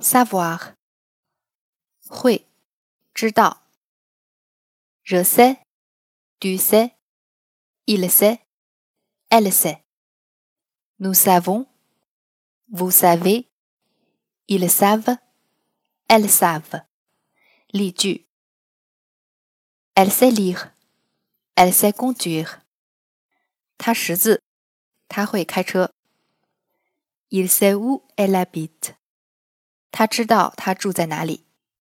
savoir 会知道 je sais tu sais il sait elle sait nous savons vous savez ils savent elles savent 例句 elle sait lire elle sait conduire 她识字她会开车 il sait où elle habite 他知道他住在哪里。